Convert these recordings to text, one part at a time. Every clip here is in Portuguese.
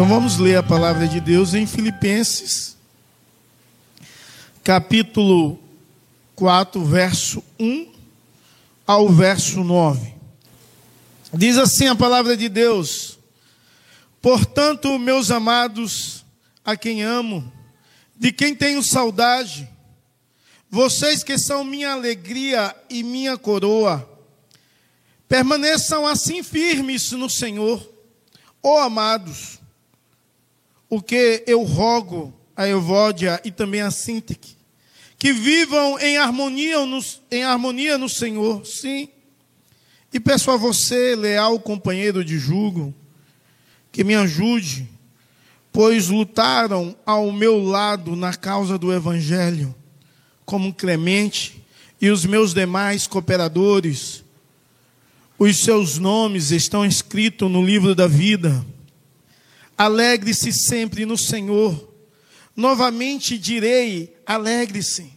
Então vamos ler a palavra de Deus em Filipenses, capítulo 4, verso 1 ao verso 9. Diz assim a palavra de Deus: Portanto, meus amados, a quem amo, de quem tenho saudade, vocês que são minha alegria e minha coroa, permaneçam assim firmes no Senhor, ó amados, o que eu rogo a Evódia e também a Sintique, que vivam em harmonia, no, em harmonia no Senhor, sim. E peço a você, leal companheiro de jugo, que me ajude, pois lutaram ao meu lado na causa do Evangelho, como Clemente e os meus demais cooperadores. Os seus nomes estão escritos no livro da vida. Alegre-se sempre no Senhor. Novamente direi: alegre-se.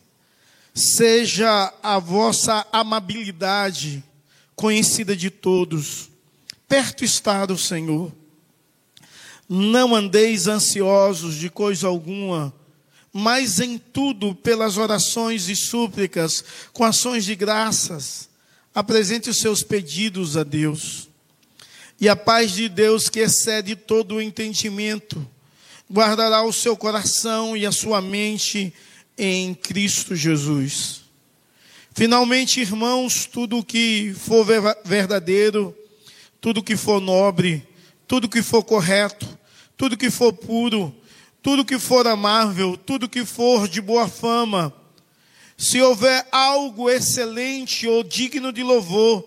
Seja a vossa amabilidade conhecida de todos. Perto está o Senhor. Não andeis ansiosos de coisa alguma, mas em tudo, pelas orações e súplicas, com ações de graças, apresente os seus pedidos a Deus. E a paz de Deus, que excede todo o entendimento, guardará o seu coração e a sua mente em Cristo Jesus. Finalmente, irmãos, tudo que for verdadeiro, tudo que for nobre, tudo que for correto, tudo que for puro, tudo que for amável, tudo que for de boa fama, se houver algo excelente ou digno de louvor,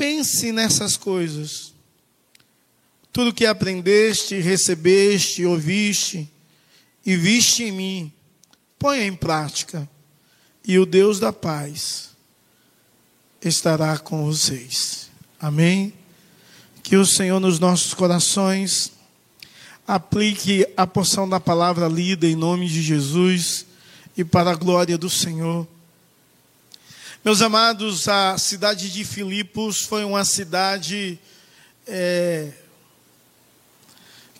Pense nessas coisas. Tudo que aprendeste, recebeste, ouviste e viste em mim, ponha em prática, e o Deus da paz estará com vocês. Amém? Que o Senhor nos nossos corações aplique a porção da palavra lida em nome de Jesus e para a glória do Senhor. Meus amados, a cidade de Filipos foi uma cidade é,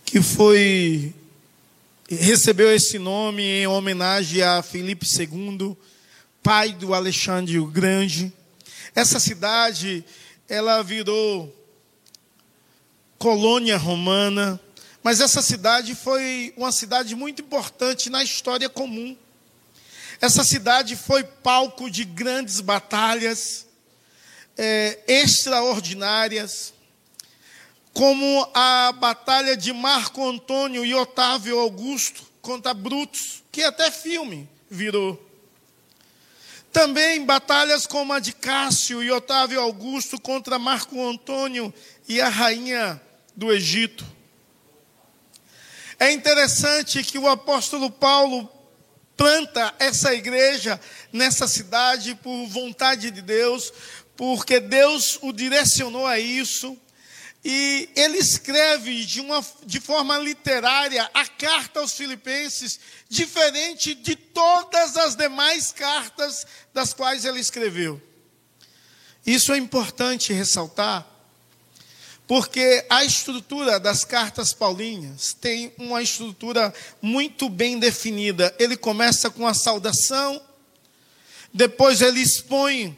que foi recebeu esse nome em homenagem a Filipe II, pai do Alexandre o Grande. Essa cidade, ela virou colônia romana, mas essa cidade foi uma cidade muito importante na história comum. Essa cidade foi palco de grandes batalhas é, extraordinárias, como a batalha de Marco Antônio e Otávio Augusto contra Brutus, que até filme virou. Também batalhas como a de Cássio e Otávio Augusto contra Marco Antônio e a rainha do Egito. É interessante que o apóstolo Paulo planta essa igreja nessa cidade por vontade de Deus, porque Deus o direcionou a isso. E ele escreve de, uma, de forma literária a carta aos Filipenses, diferente de todas as demais cartas das quais ele escreveu. Isso é importante ressaltar, porque a estrutura das cartas paulinhas tem uma estrutura muito bem definida. Ele começa com a saudação, depois ele expõe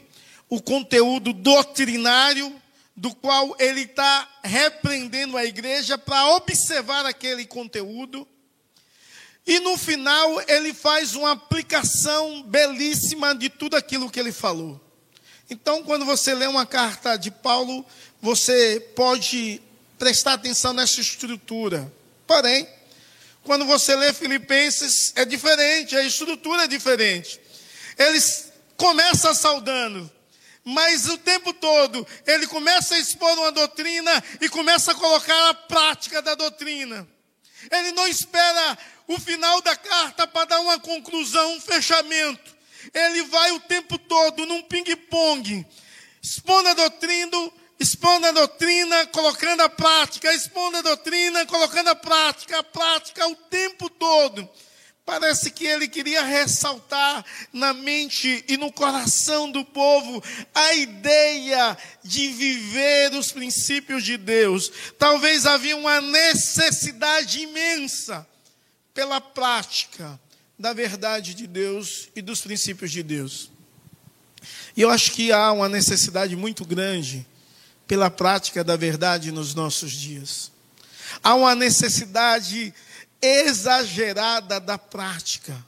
o conteúdo doutrinário, do qual ele está repreendendo a igreja para observar aquele conteúdo. E no final ele faz uma aplicação belíssima de tudo aquilo que ele falou. Então, quando você lê uma carta de Paulo, você pode prestar atenção nessa estrutura. Porém, quando você lê Filipenses, é diferente, a estrutura é diferente. Eles começam saudando, mas o tempo todo ele começa a expor uma doutrina e começa a colocar a prática da doutrina. Ele não espera o final da carta para dar uma conclusão, um fechamento. Ele vai o tempo todo num ping-pong, expondo a doutrina, expondo a doutrina, colocando a prática, expondo a doutrina, colocando a prática, a prática o tempo todo, Parece que ele queria ressaltar na mente e no coração do povo a ideia de viver os princípios de Deus. Talvez havia uma necessidade imensa pela prática da verdade de Deus e dos princípios de Deus. E eu acho que há uma necessidade muito grande pela prática da verdade nos nossos dias. Há uma necessidade exagerada da prática.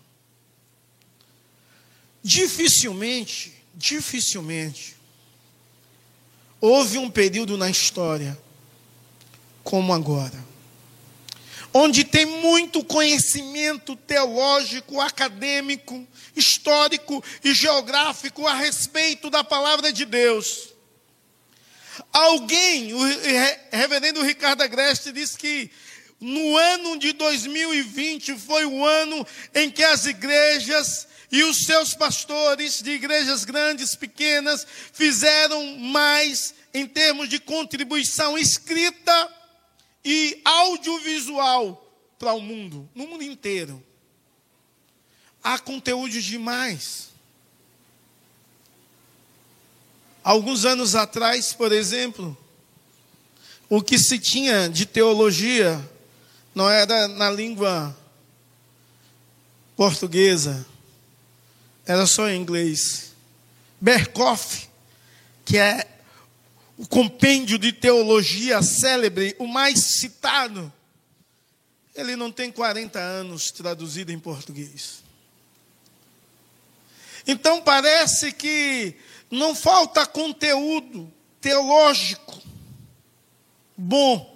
Dificilmente, dificilmente, houve um período na história como agora, onde tem muito conhecimento teológico, acadêmico, histórico e geográfico a respeito da palavra de Deus. Alguém, o reverendo Ricardo Agreste, disse que no ano de 2020 foi o ano em que as igrejas e os seus pastores de igrejas grandes, pequenas, fizeram mais em termos de contribuição escrita e audiovisual para o mundo, no mundo inteiro. Há conteúdo demais. Alguns anos atrás, por exemplo, o que se tinha de teologia não era na língua portuguesa, era só em inglês. Berkoff, que é o compêndio de teologia célebre, o mais citado, ele não tem 40 anos traduzido em português. Então parece que não falta conteúdo teológico bom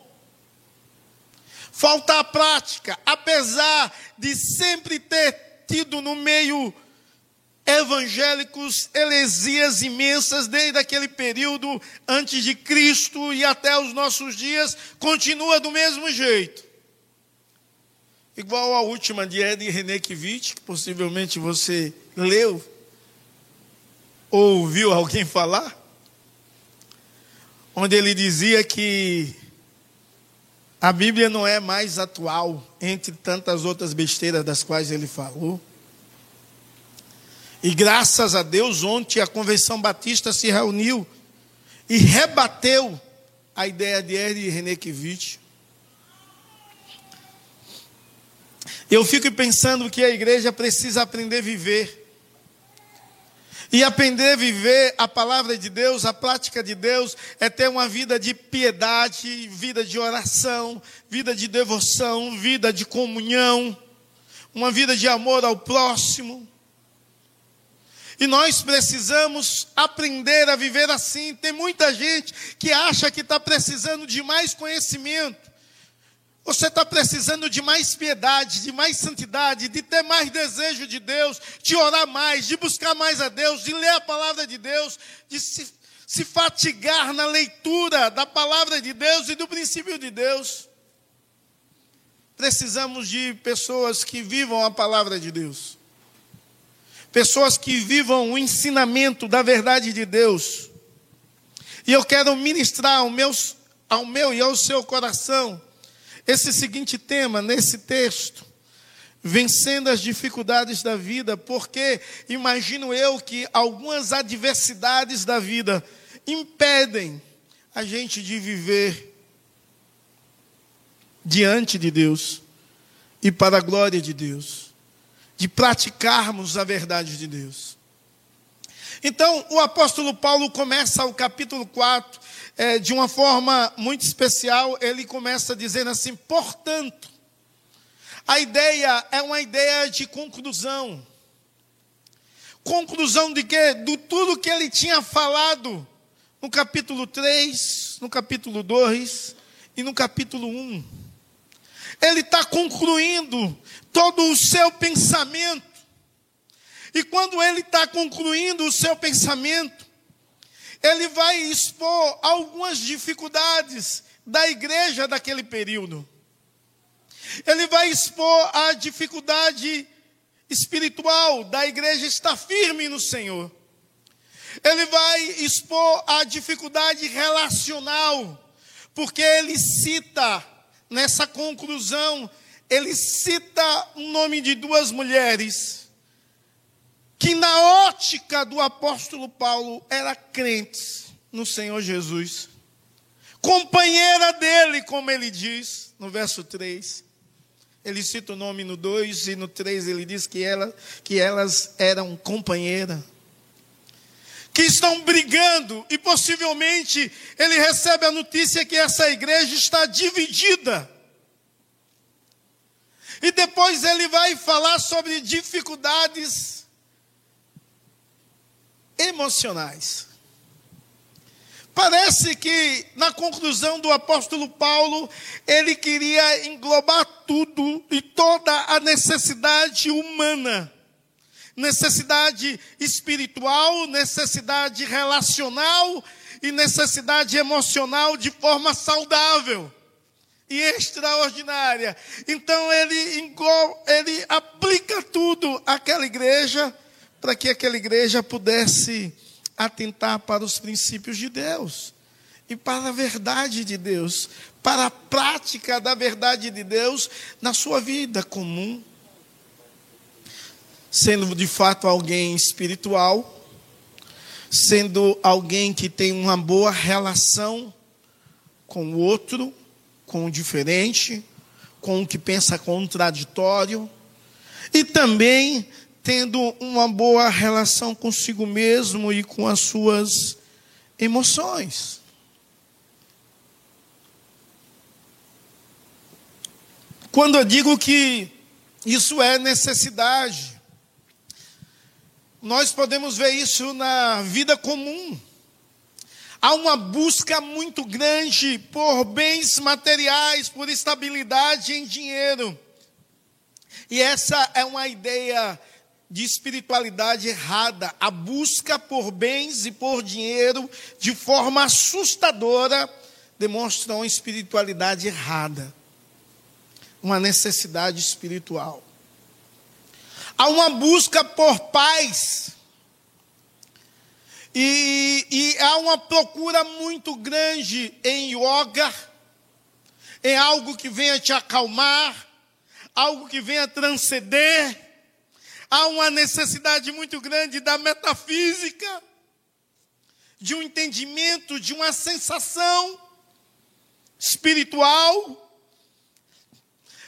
falta a prática, apesar de sempre ter tido no meio evangélicos heresias imensas desde aquele período antes de Cristo e até os nossos dias, continua do mesmo jeito. Igual a última de Ed Renekiewicz, que possivelmente você leu ou ouviu alguém falar, onde ele dizia que a Bíblia não é mais atual entre tantas outras besteiras das quais ele falou. E graças a Deus, ontem a Convenção Batista se reuniu e rebateu a ideia de René Renekiewicz. Eu fico pensando que a igreja precisa aprender a viver e aprender a viver a palavra de Deus, a prática de Deus, é ter uma vida de piedade, vida de oração, vida de devoção, vida de comunhão, uma vida de amor ao próximo. E nós precisamos aprender a viver assim. Tem muita gente que acha que está precisando de mais conhecimento. Você está precisando de mais piedade, de mais santidade, de ter mais desejo de Deus, de orar mais, de buscar mais a Deus, de ler a palavra de Deus, de se, se fatigar na leitura da palavra de Deus e do princípio de Deus. Precisamos de pessoas que vivam a palavra de Deus, pessoas que vivam o ensinamento da verdade de Deus. E eu quero ministrar ao meu, ao meu e ao seu coração esse seguinte tema nesse texto, vencendo as dificuldades da vida, porque imagino eu que algumas adversidades da vida impedem a gente de viver diante de Deus e para a glória de Deus, de praticarmos a verdade de Deus. Então, o apóstolo Paulo começa o capítulo 4 é, de uma forma muito especial. Ele começa dizendo assim: portanto, a ideia é uma ideia de conclusão. Conclusão de quê? Do tudo que ele tinha falado no capítulo 3, no capítulo 2 e no capítulo 1. Ele está concluindo todo o seu pensamento e quando ele está concluindo o seu pensamento, ele vai expor algumas dificuldades da igreja daquele período. Ele vai expor a dificuldade espiritual da igreja estar firme no Senhor. Ele vai expor a dificuldade relacional, porque ele cita nessa conclusão ele cita o nome de duas mulheres que, na ótica do apóstolo Paulo, eram crentes no Senhor Jesus. Companheira dele, como ele diz no verso 3. Ele cita o nome no 2 e no 3 ele diz que, ela, que elas eram companheira. Que estão brigando e possivelmente ele recebe a notícia que essa igreja está dividida. E depois ele vai falar sobre dificuldades emocionais. Parece que na conclusão do apóstolo Paulo, ele queria englobar tudo e toda a necessidade humana. Necessidade espiritual, necessidade relacional e necessidade emocional de forma saudável e extraordinária. Então ele, ele aplica tudo àquela igreja para que aquela igreja pudesse atentar para os princípios de Deus e para a verdade de Deus, para a prática da verdade de Deus na sua vida comum. Sendo de fato alguém espiritual, sendo alguém que tem uma boa relação com o outro, com o diferente, com o que pensa contraditório, e também tendo uma boa relação consigo mesmo e com as suas emoções. Quando eu digo que isso é necessidade, nós podemos ver isso na vida comum. Há uma busca muito grande por bens materiais, por estabilidade em dinheiro. E essa é uma ideia de espiritualidade errada, a busca por bens e por dinheiro de forma assustadora demonstra uma espiritualidade errada, uma necessidade espiritual. Há uma busca por paz. E, e há uma procura muito grande em yoga, em algo que venha te acalmar, algo que venha transcender Há uma necessidade muito grande da metafísica, de um entendimento, de uma sensação espiritual.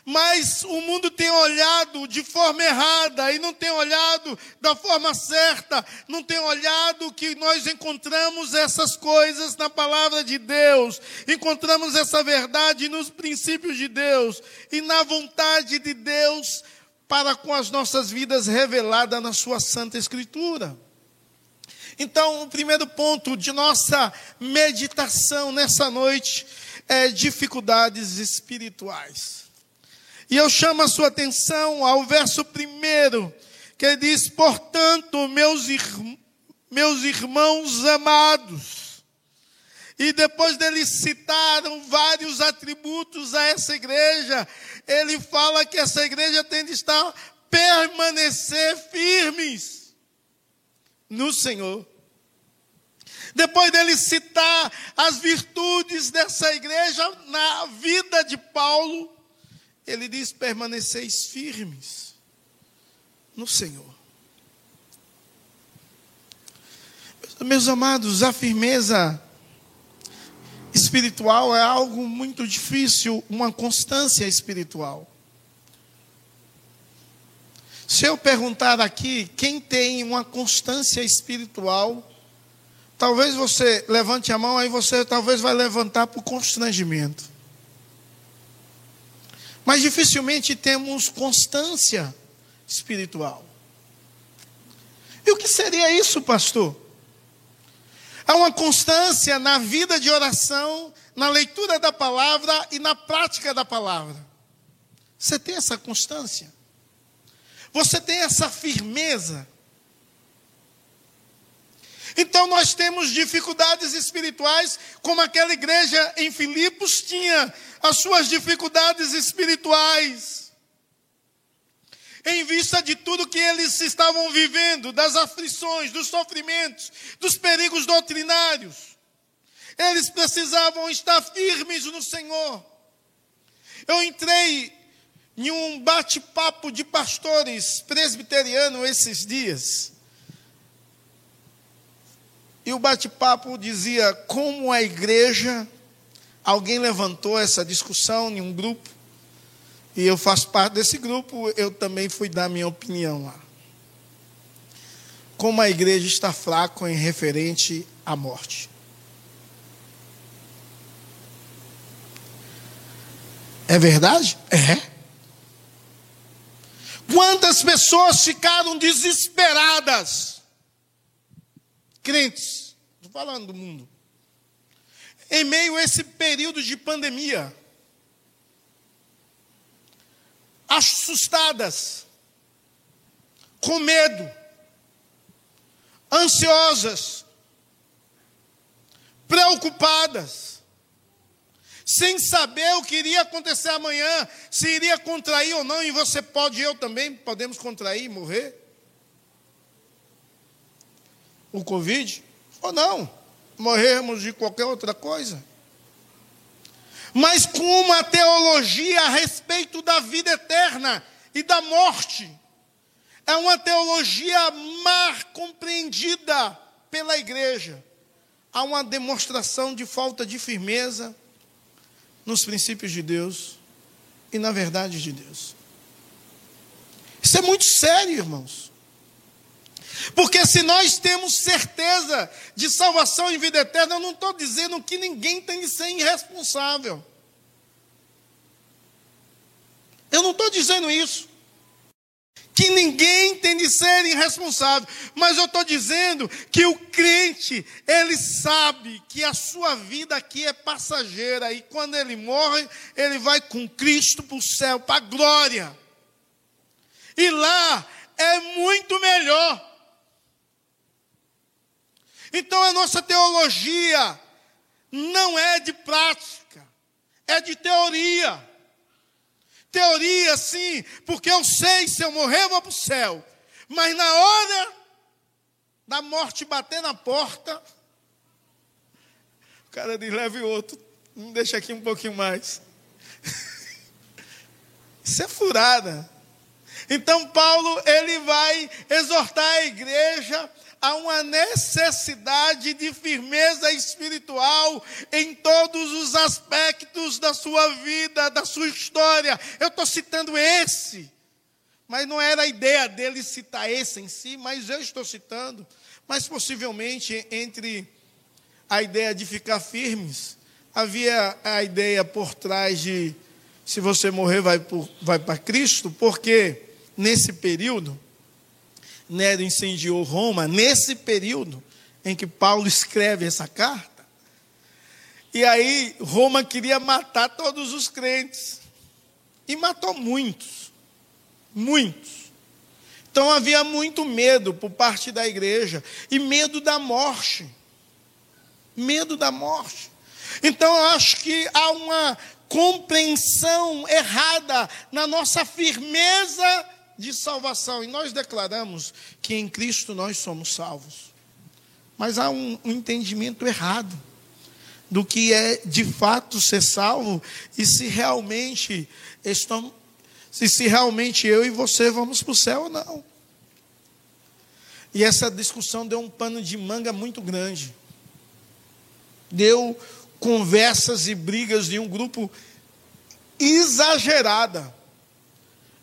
Mas o mundo tem olhado de forma errada e não tem olhado da forma certa, não tem olhado que nós encontramos essas coisas na palavra de Deus, encontramos essa verdade nos princípios de Deus e na vontade de Deus para com as nossas vidas revelada na Sua Santa Escritura. Então, o primeiro ponto de nossa meditação nessa noite é dificuldades espirituais. E eu chamo a sua atenção ao verso primeiro, que diz: Portanto, meus, ir, meus irmãos amados, e depois dele citaram vários atributos a essa igreja, ele fala que essa igreja tem de estar permanecer firmes no Senhor. Depois dele citar as virtudes dessa igreja na vida de Paulo, ele diz: permaneceis firmes no Senhor. Meus amados, a firmeza espiritual é algo muito difícil, uma constância espiritual. Se eu perguntar aqui quem tem uma constância espiritual, talvez você levante a mão, aí você talvez vai levantar por constrangimento. Mas dificilmente temos constância espiritual. E o que seria isso, pastor? Há uma constância na vida de oração, na leitura da palavra e na prática da palavra. Você tem essa constância? Você tem essa firmeza? Então nós temos dificuldades espirituais, como aquela igreja em Filipos tinha as suas dificuldades espirituais em vista de tudo que eles estavam vivendo, das aflições, dos sofrimentos, dos perigos doutrinários. Eles precisavam estar firmes no Senhor. Eu entrei em um bate-papo de pastores presbiteriano esses dias. E o bate-papo dizia como a igreja, alguém levantou essa discussão em um grupo, e eu faço parte desse grupo, eu também fui dar minha opinião lá. Como a igreja está fraca em referente à morte. É verdade? É. Quantas pessoas ficaram desesperadas? Crentes, estou falando do mundo. Em meio a esse período de pandemia, assustadas, com medo, ansiosas, preocupadas sem saber o que iria acontecer amanhã, se iria contrair ou não, e você pode, eu também, podemos contrair e morrer? O Covid? Ou não? Morrermos de qualquer outra coisa? Mas com uma teologia a respeito da vida eterna e da morte. É uma teologia mal compreendida pela igreja. Há uma demonstração de falta de firmeza, nos princípios de Deus e na verdade de Deus. Isso é muito sério, irmãos. Porque se nós temos certeza de salvação e vida eterna, eu não estou dizendo que ninguém tem de ser irresponsável. Eu não estou dizendo isso que ninguém tem de ser irresponsável, mas eu estou dizendo que o crente, ele sabe que a sua vida aqui é passageira, e quando ele morre, ele vai com Cristo para o céu, para a glória, e lá é muito melhor. Então a nossa teologia não é de prática, é de teoria. Teoria, sim, porque eu sei, se eu morrer, eu vou para o céu. Mas na hora da morte bater na porta, o cara diz: leve outro, deixa aqui um pouquinho mais. Isso é furada. Então Paulo ele vai exortar a igreja há uma necessidade de firmeza espiritual em todos os aspectos da sua vida, da sua história. Eu estou citando esse, mas não era a ideia dele citar esse em si, mas eu estou citando. Mas possivelmente entre a ideia de ficar firmes, havia a ideia por trás de se você morrer, vai, para Cristo, porque nesse período Nero incendiou Roma, nesse período em que Paulo escreve essa carta. E aí Roma queria matar todos os crentes. E matou muitos. Muitos. Então havia muito medo por parte da igreja. E medo da morte. Medo da morte. Então eu acho que há uma compreensão errada na nossa firmeza de salvação. E nós declaramos que em Cristo nós somos salvos. Mas há um, um entendimento errado do que é de fato ser salvo e se realmente estão, se, se realmente eu e você vamos para o céu ou não. E essa discussão deu um pano de manga muito grande. Deu conversas e brigas de um grupo exagerada.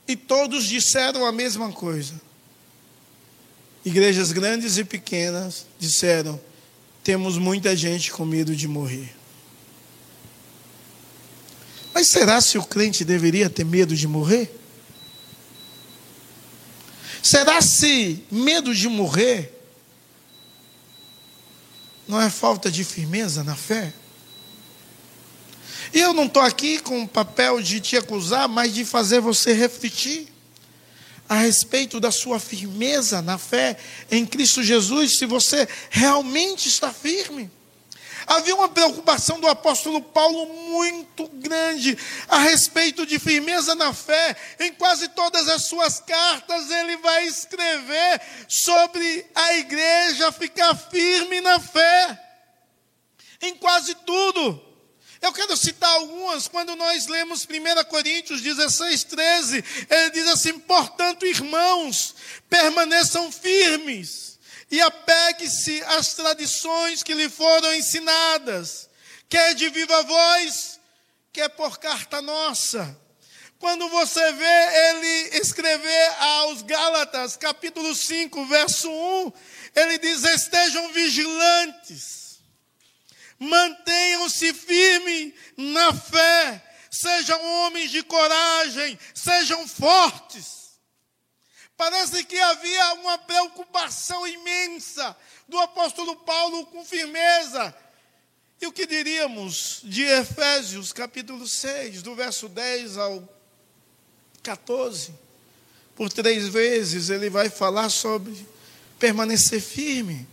E todos disseram a mesma coisa. Igrejas grandes e pequenas disseram: temos muita gente com medo de morrer. Mas será se o crente deveria ter medo de morrer? Será se medo de morrer não é falta de firmeza na fé? E eu não estou aqui com o papel de te acusar, mas de fazer você refletir a respeito da sua firmeza na fé em Cristo Jesus, se você realmente está firme. Havia uma preocupação do apóstolo Paulo muito grande a respeito de firmeza na fé. Em quase todas as suas cartas, ele vai escrever sobre a igreja ficar firme na fé. Em quase tudo. Eu quero citar algumas, quando nós lemos 1 Coríntios 16, 13, ele diz assim: portanto, irmãos, permaneçam firmes e apegue-se às tradições que lhe foram ensinadas, quer de viva voz, quer por carta nossa. Quando você vê ele escrever aos Gálatas, capítulo 5, verso 1, ele diz: estejam vigilantes Mantenham-se firmes na fé, sejam homens de coragem, sejam fortes. Parece que havia uma preocupação imensa do apóstolo Paulo com firmeza. E o que diríamos de Efésios, capítulo 6, do verso 10 ao 14? Por três vezes ele vai falar sobre permanecer firme.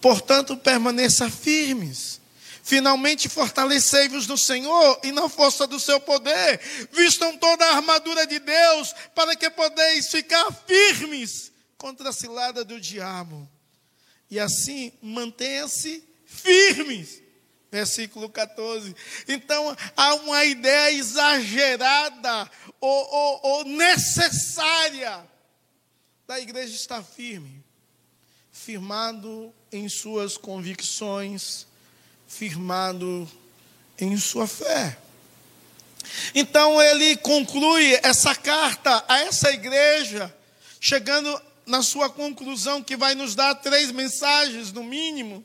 Portanto, permaneça firmes Finalmente fortalecei-vos no Senhor e na força do seu poder. Vistam toda a armadura de Deus para que podeis ficar firmes contra a cilada do diabo. E assim mantenha-se firmes. Versículo 14. Então há uma ideia exagerada ou, ou, ou necessária da igreja estar firme, firmado em suas convicções firmado em sua fé. Então ele conclui essa carta a essa igreja, chegando na sua conclusão, que vai nos dar três mensagens, no mínimo.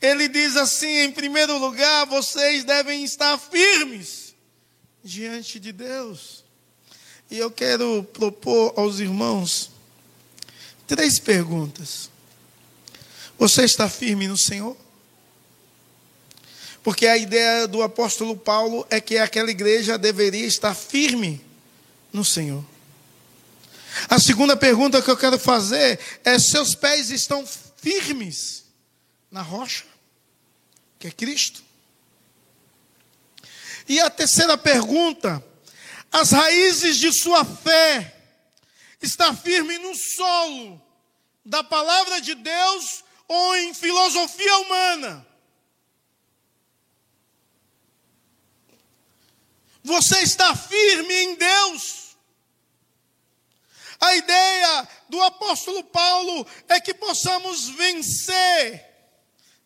Ele diz assim: em primeiro lugar, vocês devem estar firmes diante de Deus. E eu quero propor aos irmãos três perguntas. Você está firme no Senhor? Porque a ideia do apóstolo Paulo é que aquela igreja deveria estar firme no Senhor. A segunda pergunta que eu quero fazer é: seus pés estão firmes na rocha, que é Cristo? E a terceira pergunta: as raízes de sua fé está firme no solo da palavra de Deus ou em filosofia humana? Você está firme em Deus. A ideia do apóstolo Paulo é que possamos vencer,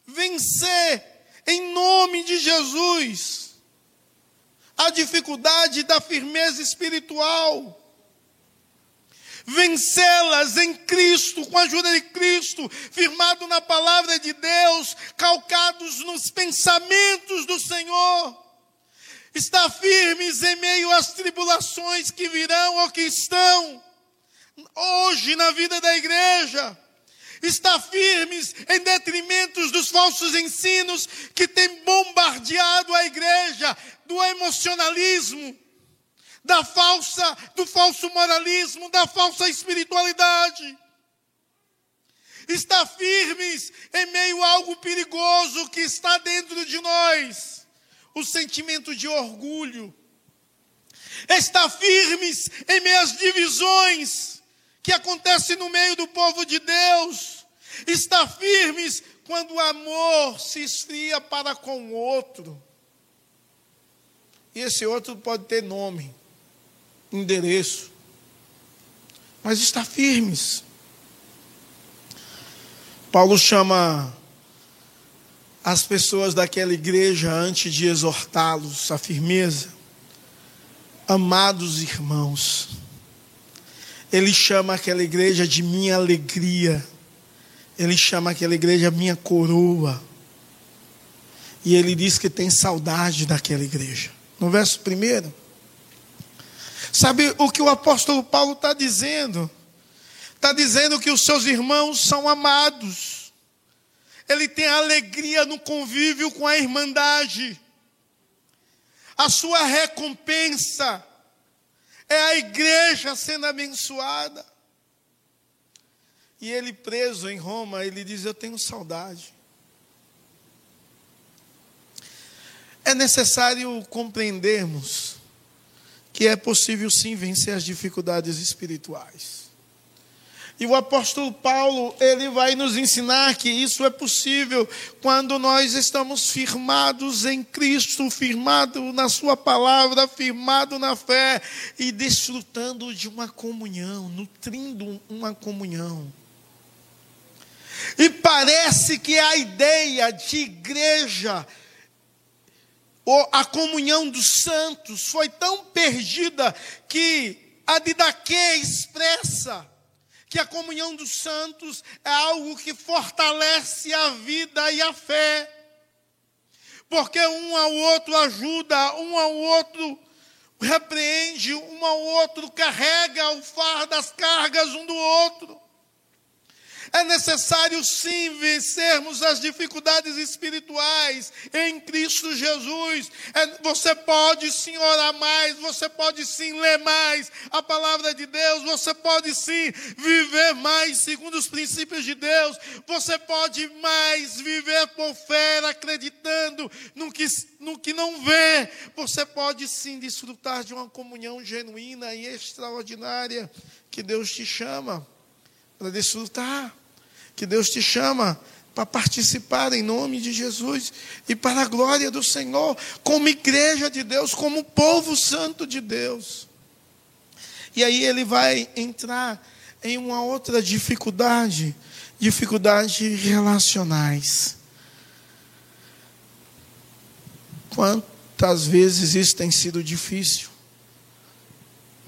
vencer em nome de Jesus a dificuldade da firmeza espiritual vencê-las em Cristo, com a ajuda de Cristo, firmado na palavra de Deus, calcados nos pensamentos do Senhor estar firmes em meio às tribulações que virão ou que estão hoje na vida da igreja. Estar firmes em detrimento dos falsos ensinos que têm bombardeado a igreja, do emocionalismo, da falsa, do falso moralismo, da falsa espiritualidade. Estar firmes em meio a algo perigoso que está dentro de nós o sentimento de orgulho, estar firmes em meio às divisões que acontecem no meio do povo de Deus, estar firmes quando o amor se esfria para com o outro. E esse outro pode ter nome, endereço, mas está firmes. Paulo chama as pessoas daquela igreja antes de exortá-los à firmeza. Amados irmãos, ele chama aquela igreja de minha alegria, ele chama aquela igreja minha coroa, e ele diz que tem saudade daquela igreja. No verso primeiro, sabe o que o apóstolo Paulo está dizendo? Está dizendo que os seus irmãos são amados ele tem alegria no convívio com a irmandade. A sua recompensa é a igreja sendo abençoada. E ele preso em Roma, ele diz: Eu tenho saudade. É necessário compreendermos que é possível sim vencer as dificuldades espirituais. E o apóstolo Paulo, ele vai nos ensinar que isso é possível quando nós estamos firmados em Cristo, firmado na sua palavra, firmado na fé e desfrutando de uma comunhão, nutrindo uma comunhão. E parece que a ideia de igreja, ou a comunhão dos santos, foi tão perdida que a Didaquê expressa que a comunhão dos santos é algo que fortalece a vida e a fé. Porque um ao outro ajuda, um ao outro repreende, um ao outro carrega o fardo das cargas um do outro. É necessário sim vencermos as dificuldades espirituais em Cristo Jesus. É, você pode sim orar mais, você pode sim ler mais a palavra de Deus, você pode sim viver mais segundo os princípios de Deus, você pode mais viver por fé, acreditando no que, no que não vê. Você pode sim desfrutar de uma comunhão genuína e extraordinária que Deus te chama para desfrutar, que Deus te chama para participar em nome de Jesus e para a glória do Senhor, como igreja de Deus, como povo santo de Deus. E aí ele vai entrar em uma outra dificuldade, dificuldades relacionais. Quantas vezes isso tem sido difícil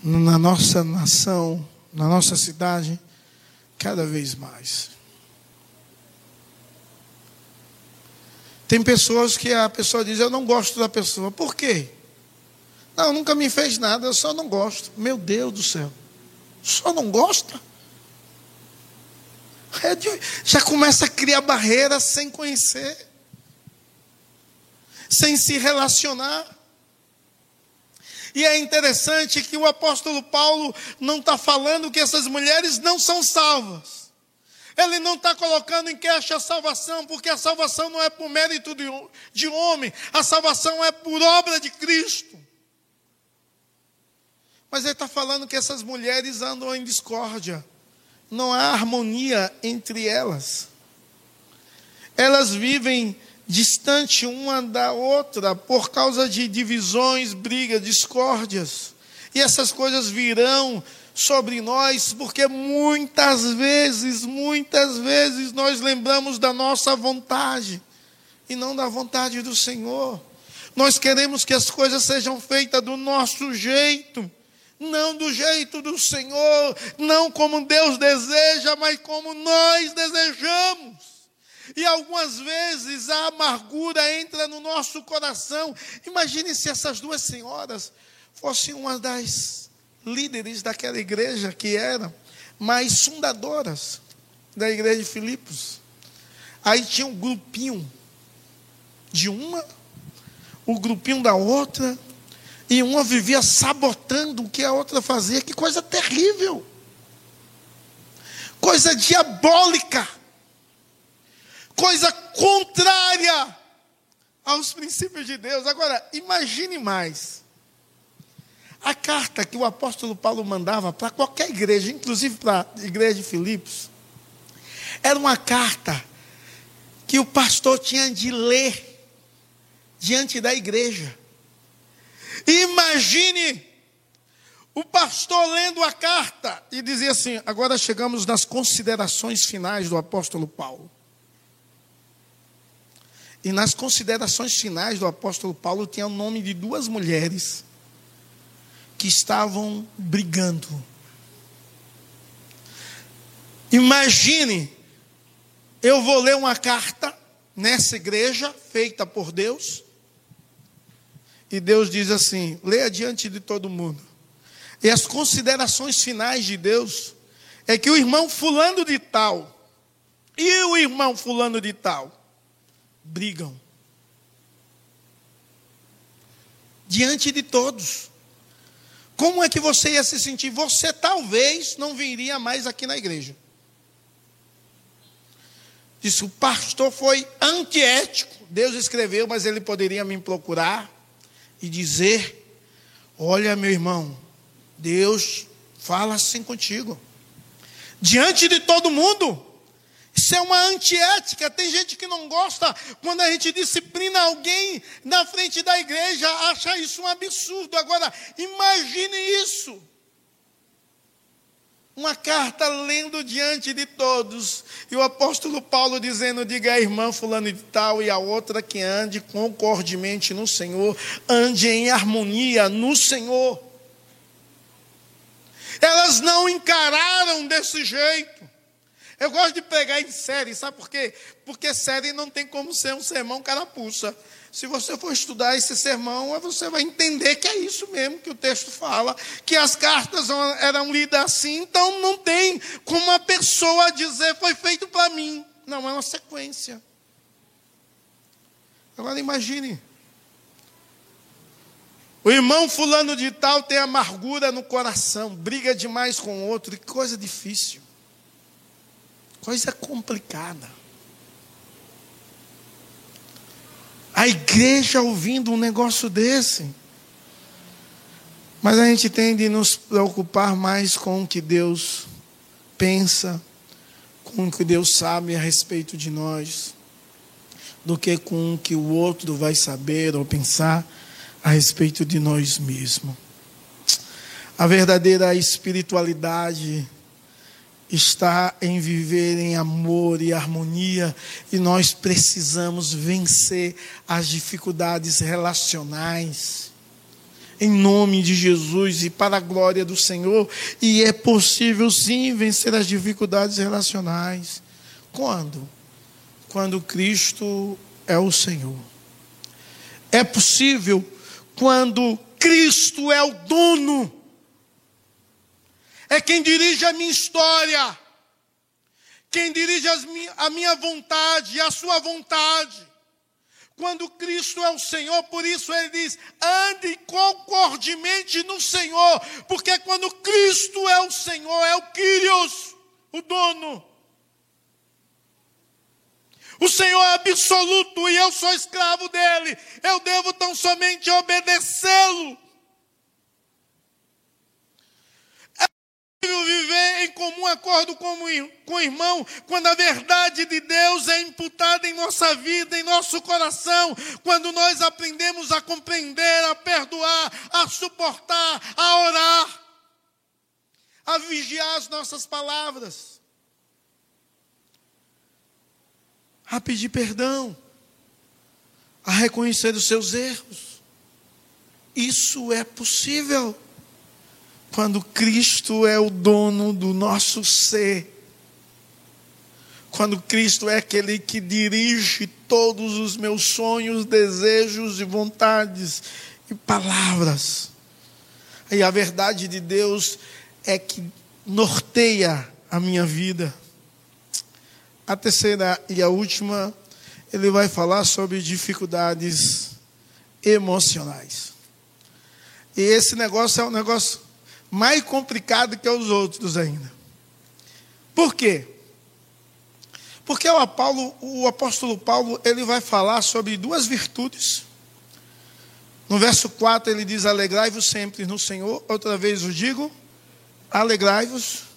na nossa nação, na nossa cidade? Cada vez mais. Tem pessoas que a pessoa diz: Eu não gosto da pessoa. Por quê? Não, nunca me fez nada, eu só não gosto. Meu Deus do céu. Só não gosta? É de, já começa a criar barreiras sem conhecer, sem se relacionar. E é interessante que o apóstolo Paulo não está falando que essas mulheres não são salvas. Ele não está colocando em queixa a salvação, porque a salvação não é por mérito de, homem, a salvação é por obra de Cristo. Mas ele está falando que essas mulheres andam em discórdia, não há harmonia entre elas. Elas vivem distante uma da outra por causa de divisões, brigas, discórdias. E essas coisas virão sobre nós, porque muitas vezes, muitas vezes nós lembramos da nossa vontade e não da vontade do Senhor. Nós queremos que as coisas sejam feitas do nosso jeito, não do jeito do Senhor, não como Deus deseja, mas como nós desejamos. E algumas vezes a amargura entra no nosso coração. Imagine se essas duas senhoras fossem uma das líderes daquela igreja que eram mais fundadoras da igreja de Filipos. Aí tinha um grupinho de uma, o grupinho da outra, e uma vivia sabotando o que a outra fazia. Que coisa terrível! Coisa diabólica coisa contrária aos princípios de Deus. Agora, imagine mais. A carta que o apóstolo Paulo mandava para qualquer igreja, inclusive para a igreja de Filipos, era uma carta que o pastor tinha de ler diante da igreja. Imagine o pastor lendo a carta e dizia assim: agora chegamos nas considerações finais do apóstolo Paulo. E nas considerações finais do apóstolo Paulo tinha o nome de duas mulheres que estavam brigando. Imagine, eu vou ler uma carta nessa igreja feita por Deus, e Deus diz assim: leia diante de todo mundo. E as considerações finais de Deus é que o irmão fulano de tal e o irmão fulano de tal brigam. Diante de todos. Como é que você ia se sentir? Você talvez não viria mais aqui na igreja. Disse: o pastor foi antiético. Deus escreveu, mas ele poderia me procurar e dizer: Olha, meu irmão, Deus fala assim contigo. diante de todo mundo. Isso é uma antiética. Tem gente que não gosta quando a gente disciplina alguém na frente da igreja, acha isso um absurdo. Agora, imagine isso. Uma carta lendo diante de todos, e o apóstolo Paulo dizendo: diga à irmã fulano de tal, e a outra que ande concordemente no Senhor, ande em harmonia no Senhor. Elas não encararam desse jeito. Eu gosto de pegar em série, sabe por quê? Porque série não tem como ser um sermão carapuça. Se você for estudar esse sermão, você vai entender que é isso mesmo que o texto fala, que as cartas eram lidas assim, então não tem como uma pessoa dizer foi feito para mim. Não, é uma sequência. Agora imagine. O irmão fulano de tal tem amargura no coração, briga demais com o outro, que coisa difícil. Coisa complicada. A igreja ouvindo um negócio desse. Mas a gente tem de nos preocupar mais com o que Deus pensa, com o que Deus sabe a respeito de nós, do que com o que o outro vai saber ou pensar a respeito de nós mesmos. A verdadeira espiritualidade está em viver em amor e harmonia, e nós precisamos vencer as dificuldades relacionais. Em nome de Jesus e para a glória do Senhor, e é possível sim vencer as dificuldades relacionais. Quando? Quando Cristo é o Senhor. É possível quando Cristo é o dono é quem dirige a minha história, quem dirige a minha vontade e a sua vontade. Quando Cristo é o Senhor, por isso ele diz: ande concordemente no Senhor, porque quando Cristo é o Senhor, é o Kyrios, o dono. O Senhor é absoluto e eu sou escravo dele. Eu devo tão somente obedecê-lo. Viver em comum acordo com o irmão, quando a verdade de Deus é imputada em nossa vida, em nosso coração, quando nós aprendemos a compreender, a perdoar, a suportar, a orar, a vigiar as nossas palavras, a pedir perdão, a reconhecer os seus erros. Isso é possível quando Cristo é o dono do nosso ser. Quando Cristo é aquele que dirige todos os meus sonhos, desejos e vontades e palavras. E a verdade de Deus é que norteia a minha vida. A terceira e a última, ele vai falar sobre dificuldades emocionais. E esse negócio é um negócio mais complicado que os outros ainda. Por quê? Porque o, Paulo, o apóstolo Paulo ele vai falar sobre duas virtudes. No verso 4 ele diz: Alegrai-vos sempre no Senhor. Outra vez eu digo: Alegrai-vos.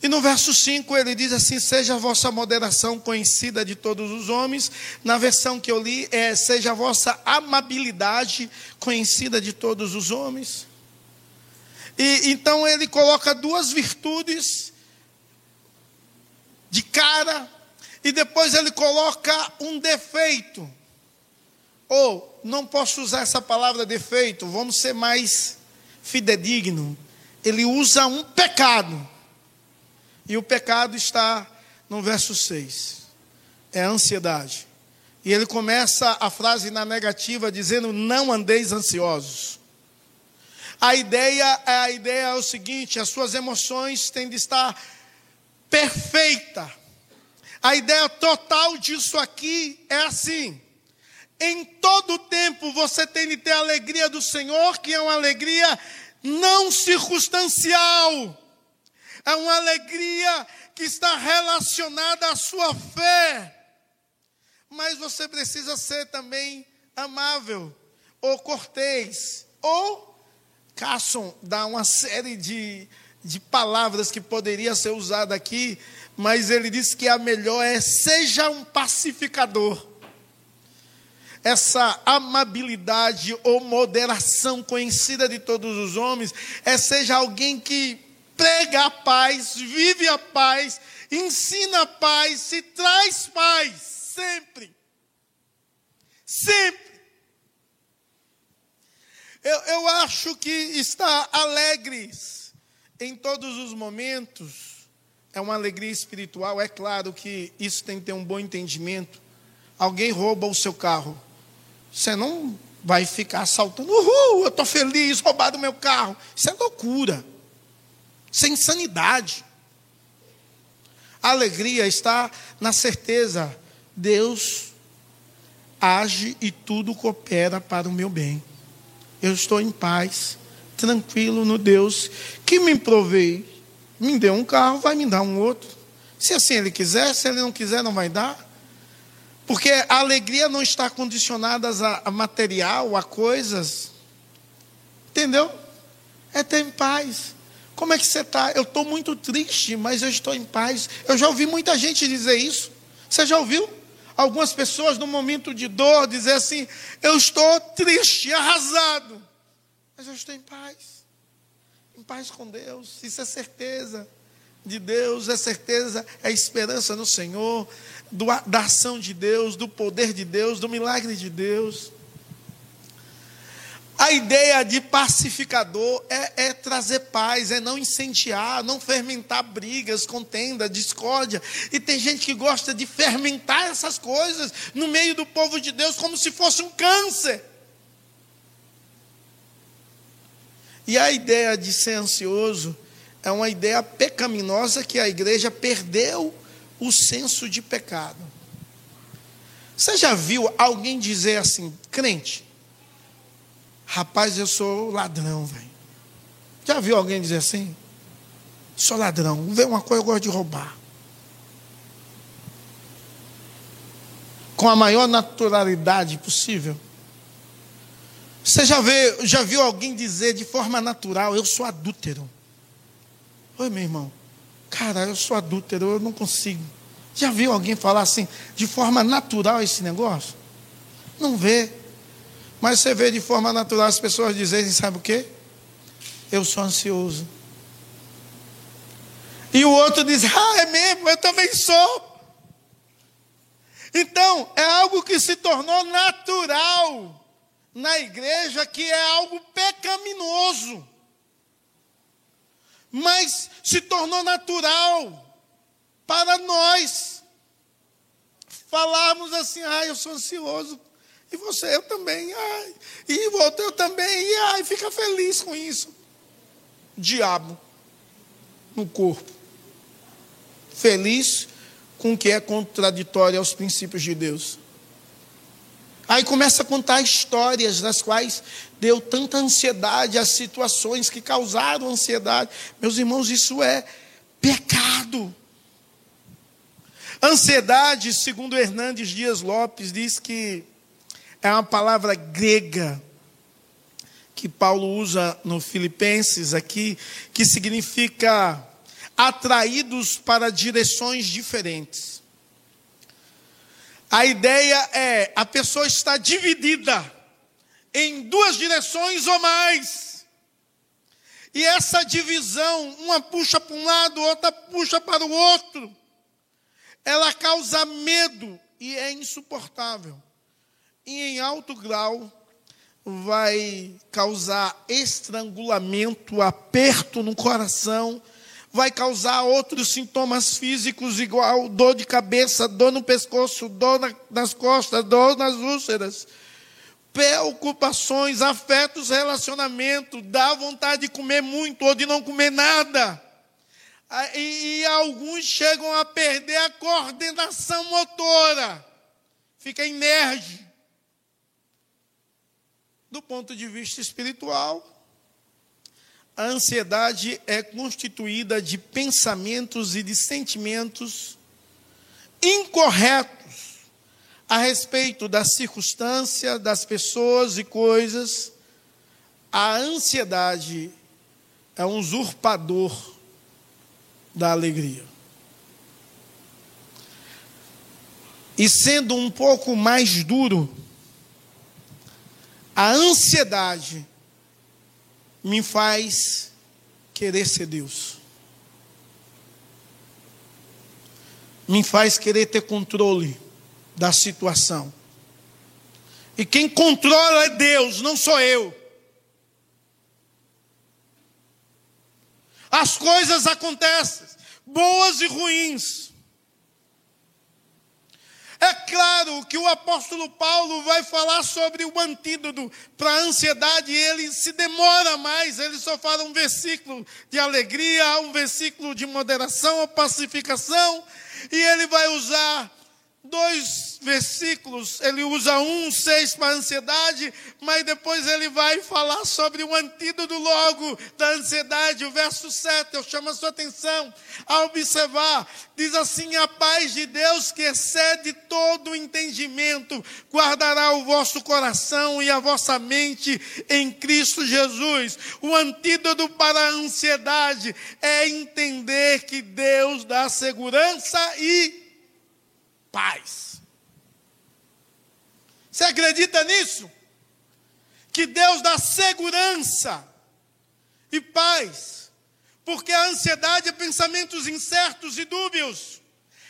E no verso 5 ele diz assim: Seja a vossa moderação conhecida de todos os homens. Na versão que eu li, é: Seja a vossa amabilidade conhecida de todos os homens. E então ele coloca duas virtudes de cara e depois ele coloca um defeito. Ou não posso usar essa palavra defeito, vamos ser mais fidedigno. Ele usa um pecado. E o pecado está no verso 6. É a ansiedade. E ele começa a frase na negativa dizendo: "Não andeis ansiosos". A ideia é a ideia é o seguinte: as suas emoções têm de estar perfeita. A ideia total disso aqui é assim: em todo tempo você tem de ter a alegria do Senhor, que é uma alegria não circunstancial, é uma alegria que está relacionada à sua fé. Mas você precisa ser também amável, ou cortês, ou Carson dá uma série de de palavras que poderia ser usada aqui, mas ele disse que a melhor é seja um pacificador. Essa amabilidade ou moderação conhecida de todos os homens é seja alguém que prega a paz, vive a paz, ensina a paz, se traz paz, sempre. Sempre. Eu, eu acho que estar alegres em todos os momentos é uma alegria espiritual. É claro que isso tem que ter um bom entendimento. Alguém rouba o seu carro. Você não vai ficar saltando, uhul, eu estou feliz, roubaram meu carro. Isso é loucura. Isso é insanidade. A alegria está na certeza, Deus age e tudo coopera para o meu bem. Eu estou em paz, tranquilo no Deus que me provei. Me deu um carro, vai me dar um outro. Se assim ele quiser, se ele não quiser, não vai dar. Porque a alegria não está condicionada a, material, a coisas. Entendeu? É ter em paz. Como é que você está? Eu estou muito triste, mas eu estou em paz. Eu já ouvi muita gente dizer isso. Você já ouviu? Algumas pessoas no momento de dor dizer assim: eu estou triste, arrasado, mas eu estou em paz, em paz com Deus. Isso é certeza de Deus, é certeza, é esperança no Senhor, do, da ação de Deus, do poder de Deus, do milagre de Deus. A ideia de pacificador é, é, trazer paz, é não incendiar, não fermentar brigas, contenda, discórdia. E tem gente que gosta de fermentar essas coisas no meio do povo de Deus como se fosse um câncer. E a ideia de ser ansioso é uma ideia pecaminosa que a igreja perdeu o senso de pecado. Você já viu alguém dizer assim, crente, Rapaz, eu sou ladrão, velho. Já viu alguém dizer assim? Sou ladrão. Vê uma coisa, eu gosto de roubar. Com a maior naturalidade possível. Você já, vê, já viu alguém dizer de forma natural: Eu sou adúltero? Oi, meu irmão. Cara, eu sou adúltero, eu não consigo. Já viu alguém falar assim, de forma natural esse negócio? Não vê. Mas você vê de forma natural as pessoas dizerem, sabe o quê? Eu sou ansioso. E o outro diz, ah, é mesmo, eu também sou. Então, é algo que se tornou natural na igreja, que é algo pecaminoso. Mas se tornou natural para nós falarmos assim, ah, eu sou ansioso. E você, eu também. Ai. E o eu também. E ai, fica feliz com isso. Diabo no corpo. Feliz com o que é contraditório aos princípios de Deus. Aí começa a contar histórias das quais deu tanta ansiedade, as situações que causaram ansiedade. Meus irmãos, isso é pecado. Ansiedade, segundo Hernandes Dias Lopes, diz que é uma palavra grega que Paulo usa no Filipenses aqui, que significa atraídos para direções diferentes. A ideia é a pessoa está dividida em duas direções ou mais. E essa divisão, uma puxa para um lado, outra puxa para o outro. Ela causa medo e é insuportável e em alto grau vai causar estrangulamento, aperto no coração, vai causar outros sintomas físicos, igual dor de cabeça, dor no pescoço, dor nas costas, dor nas úlceras, preocupações, afetos, relacionamento, dá vontade de comer muito ou de não comer nada. Ah, e, e alguns chegam a perder a coordenação motora, fica inerte do ponto de vista espiritual, a ansiedade é constituída de pensamentos e de sentimentos incorretos a respeito da circunstância, das pessoas e coisas. A ansiedade é um usurpador da alegria. E sendo um pouco mais duro, a ansiedade me faz querer ser Deus. Me faz querer ter controle da situação. E quem controla é Deus, não sou eu. As coisas acontecem, boas e ruins. É claro que o apóstolo Paulo vai falar sobre o antídoto para a ansiedade, ele se demora mais, ele só fala um versículo de alegria, um versículo de moderação ou pacificação, e ele vai usar dois versículos, ele usa um, seis para ansiedade, mas depois ele vai falar sobre o antídoto logo da ansiedade, o verso 7, eu chamo a sua atenção a observar, diz assim: a paz de Deus que excede todo entendimento, guardará o vosso coração e a vossa mente em Cristo Jesus. O antídoto para a ansiedade é entender que Deus dá segurança e paz. Você acredita nisso? Que Deus dá segurança e paz, porque a ansiedade é pensamentos incertos e dúbios.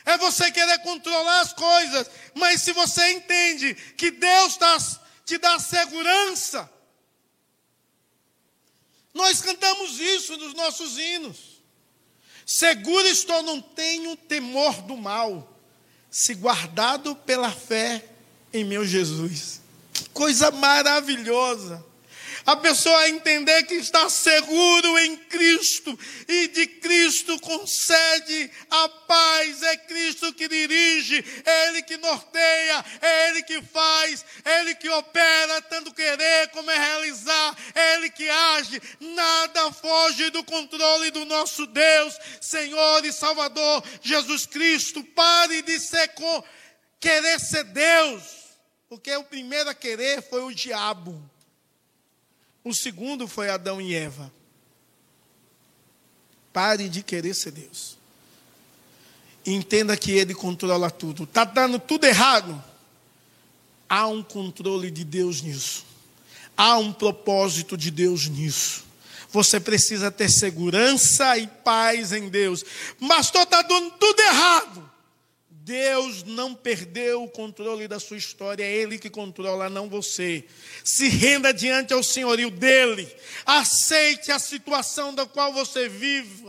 É você querer controlar as coisas, mas se você entende que Deus tá, te dá segurança, nós cantamos isso nos nossos hinos. Seguro estou, não tenho temor do mal se guardado pela fé em meu Jesus. Que coisa maravilhosa! A pessoa entender que está seguro em Cristo e de Cristo concede a paz, é Cristo que dirige, é Ele que norteia, é Ele que faz, é Ele que opera, tanto querer como é realizar, é Ele que age, nada foge do controle do nosso Deus, Senhor e Salvador Jesus Cristo. Pare de ser com, querer ser Deus, porque o primeiro a querer foi o diabo. O segundo foi Adão e Eva. Pare de querer ser Deus. Entenda que Ele controla tudo. Está dando tudo errado. Há um controle de Deus nisso. Há um propósito de Deus nisso. Você precisa ter segurança e paz em Deus. Pastor, está dando tudo errado. Deus não perdeu o controle da sua história, é Ele que controla, não você. Se renda diante ao senhorio dele, aceite a situação da qual você vive.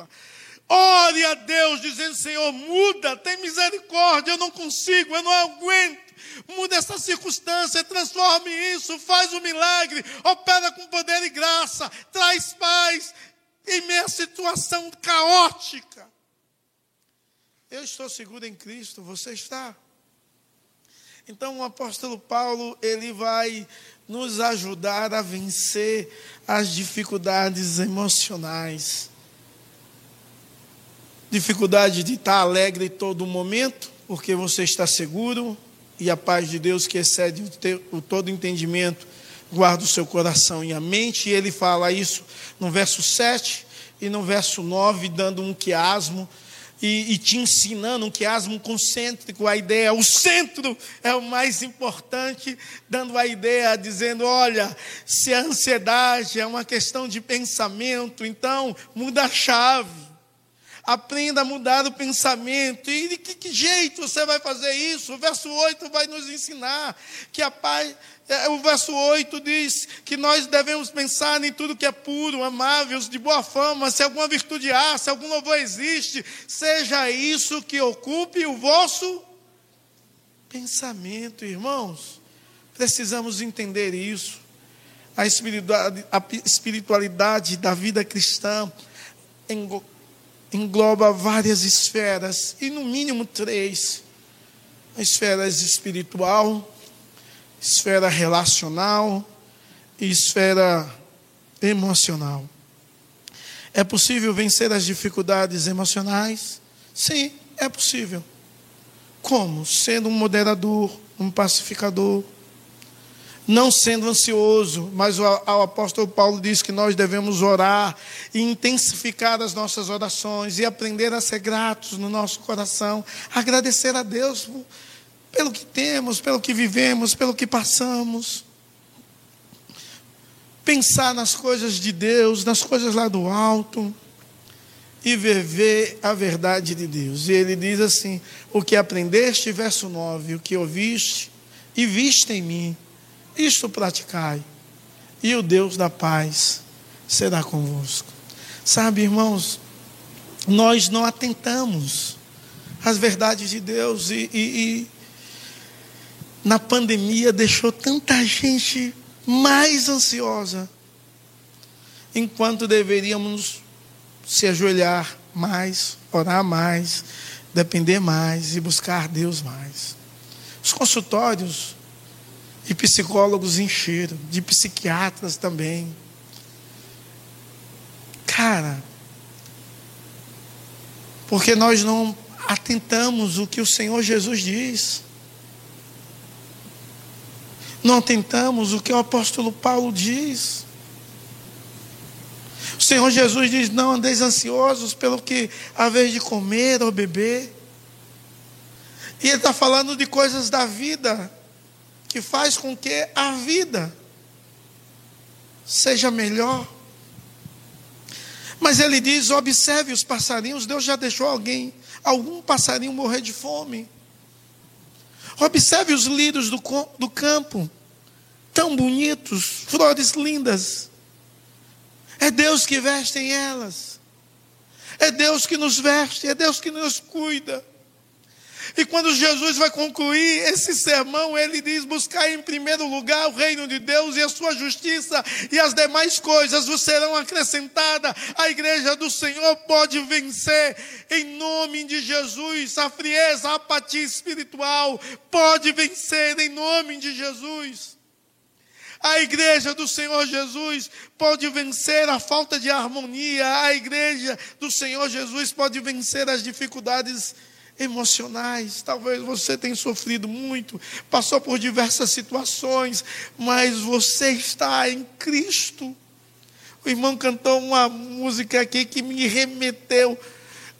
Ore a Deus, dizendo: Senhor, muda, tem misericórdia, eu não consigo, eu não aguento. Muda essa circunstância, transforme isso, faz um milagre, opera com poder e graça, traz paz em meia situação caótica. Eu estou seguro em Cristo, você está. Então o apóstolo Paulo, ele vai nos ajudar a vencer as dificuldades emocionais. Dificuldade de estar alegre em todo momento, porque você está seguro e a paz de Deus que excede o, o todo entendimento guarda o seu coração e a mente. E ele fala isso no verso 7 e no verso 9, dando um quiasmo e, e, te ensinando um quiasmo concêntrico, a ideia, o centro é o mais importante, dando a ideia, dizendo: olha, se a ansiedade é uma questão de pensamento, então muda a chave. Aprenda a mudar o pensamento. E de que, que jeito você vai fazer isso? O verso 8 vai nos ensinar que a paz, o verso 8 diz que nós devemos pensar em tudo que é puro, amável, de boa fama, se alguma virtude há, se algum louvor existe, seja isso que ocupe o vosso pensamento, irmãos. Precisamos entender isso. A espiritualidade, a espiritualidade da vida cristã engloba várias esferas, e no mínimo três: a esfera espiritual, esfera relacional e esfera emocional. É possível vencer as dificuldades emocionais? Sim, é possível. Como? Sendo um moderador, um pacificador. não sendo ansioso, mas o, o, apóstolo Paulo diz que nós devemos orar e intensificar as nossas orações e aprender a ser gratos no nosso coração, agradecer a Deus pelo que temos, pelo que vivemos, pelo que passamos. Pensar nas coisas de Deus, nas coisas lá do alto e viver a verdade de Deus. E ele diz assim: O que aprendeste, verso 9, o que ouviste e viste em mim isto praticai, e o Deus da paz será convosco. Sabe, irmãos, nós não atentamos às verdades de Deus e, e, e na pandemia deixou tanta gente mais ansiosa, enquanto deveríamos se ajoelhar mais, orar mais, depender mais e buscar Deus mais. Os consultórios de psicólogos encheram, de psiquiatras também. Cara, porque nós não atentamos o que o Senhor Jesus diz. Não atentamos o que o apóstolo Paulo diz. O Senhor Jesus diz: Não andeis ansiosos pelo que haver de comer ou beber. E Ele está falando de coisas da vida que faz com que a vida seja melhor. Mas ele diz: observe os passarinhos. Deus já deixou alguém, algum passarinho morrer de fome. Observe os lírios do, do campo, tão bonitos, flores lindas. É Deus que veste elas. É Deus que nos veste, é Deus que nos cuida. E quando Jesus vai concluir esse sermão, ele diz: Buscar em primeiro lugar o reino de Deus e a sua justiça, e as demais coisas vos serão acrescentadas. A igreja do Senhor pode vencer, em nome de Jesus, a frieza, a apatia espiritual, pode vencer, em nome de Jesus. A igreja do Senhor Jesus pode vencer a falta de harmonia. A igreja do Senhor Jesus pode vencer as dificuldades emocionais. Talvez você tenha sofrido muito, passou por diversas situações, mas você está em Cristo. O irmão cantou uma música aqui que me remeteu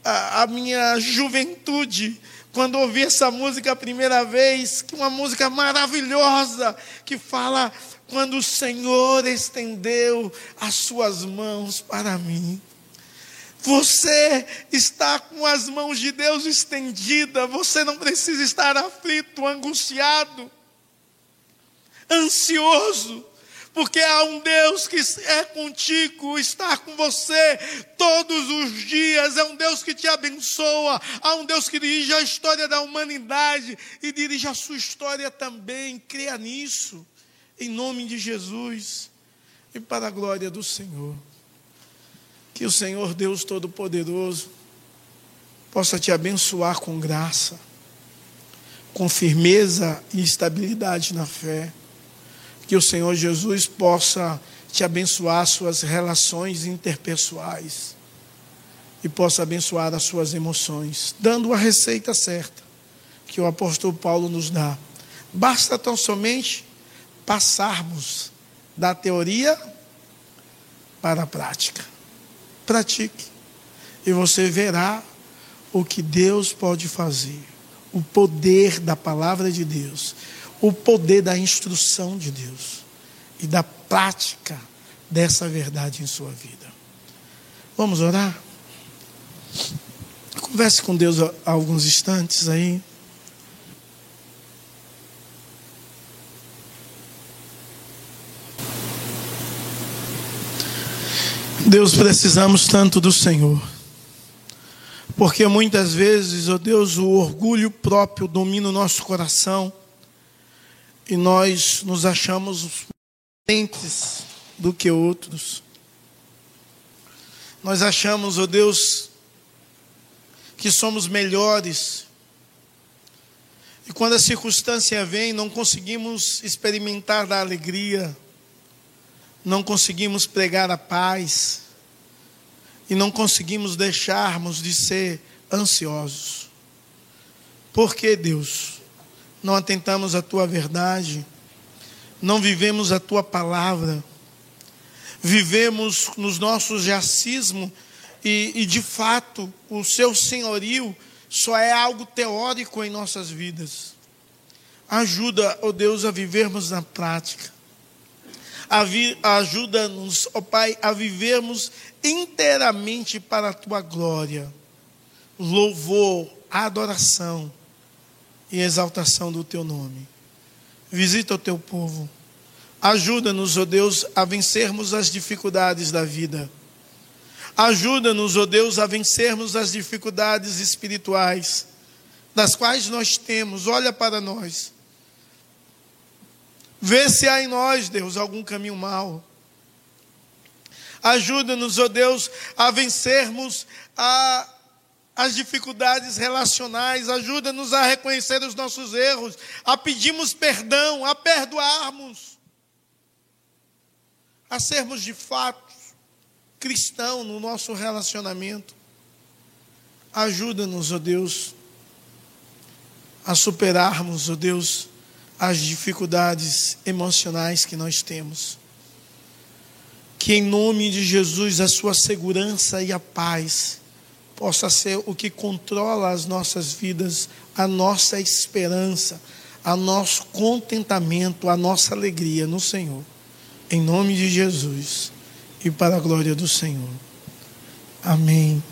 à, à minha juventude. Quando ouvi essa música a primeira vez, que uma música maravilhosa que fala quando o Senhor estendeu as suas mãos para mim. Você está com as mãos de Deus estendidas, você não precisa estar aflito, angustiado, ansioso, porque há um Deus que é contigo, está com você todos os dias, é um Deus que te abençoa, há um Deus que dirige a história da humanidade e dirige a sua história também. Creia nisso, em nome de Jesus e para a glória do Senhor. Que o Senhor Deus Todo-Poderoso possa te abençoar com graça, com firmeza e estabilidade na fé. Que o Senhor Jesus possa te abençoar suas relações interpessoais e possa abençoar as suas emoções, dando a receita certa que o apóstolo Paulo nos dá. Basta tão somente passarmos da teoria para a prática pratique. E você verá o que Deus pode fazer. O poder da palavra de Deus. O poder da instrução de Deus. E da prática dessa verdade em sua vida. Vamos orar? Converse com Deus alguns instantes aí. Deus, precisamos tanto do Senhor. Porque muitas vezes, ó oh Deus, o orgulho próprio domina o nosso coração e nós nos achamos diferentes do que outros. Nós achamos, ó oh Deus, que somos melhores. E quando a circunstância vem, não conseguimos experimentar da alegria não conseguimos pregar a paz e não conseguimos deixarmos de ser ansiosos. Por que, Deus, não atentamos à tua verdade não vivemos a tua palavra, vivemos nos nossos jacismos e, e, de fato, o seu senhorio só é algo teórico em nossas vidas. Ajuda, ó oh Deus, a vivermos na prática. Ajuda-nos, ó Pai, a vivermos inteiramente para a tua glória. Louvor, adoração e exaltação do teu nome. Visita o teu povo. Ajuda-nos, ó Deus, a vencermos as dificuldades da vida. Ajuda-nos, ó Deus, a vencermos as dificuldades espirituais, das quais nós temos. Olha para nós. Vê se há em nós, Deus, algum caminho mau. Ajuda-nos, ó Deus, a vencermos a, as dificuldades relacionais. Ajuda-nos a reconhecer os nossos erros, a pedirmos perdão, a perdoarmos, a sermos de fato cristão no nosso relacionamento. Ajuda-nos, ó Deus, a superarmos, ó Deus, as dificuldades emocionais que nós temos. Que em nome de Jesus a sua segurança e a paz possa ser o que controla as nossas vidas, a nossa esperança, a nosso contentamento, a nossa alegria no Senhor. Em nome de Jesus e para a glória do Senhor. Amém.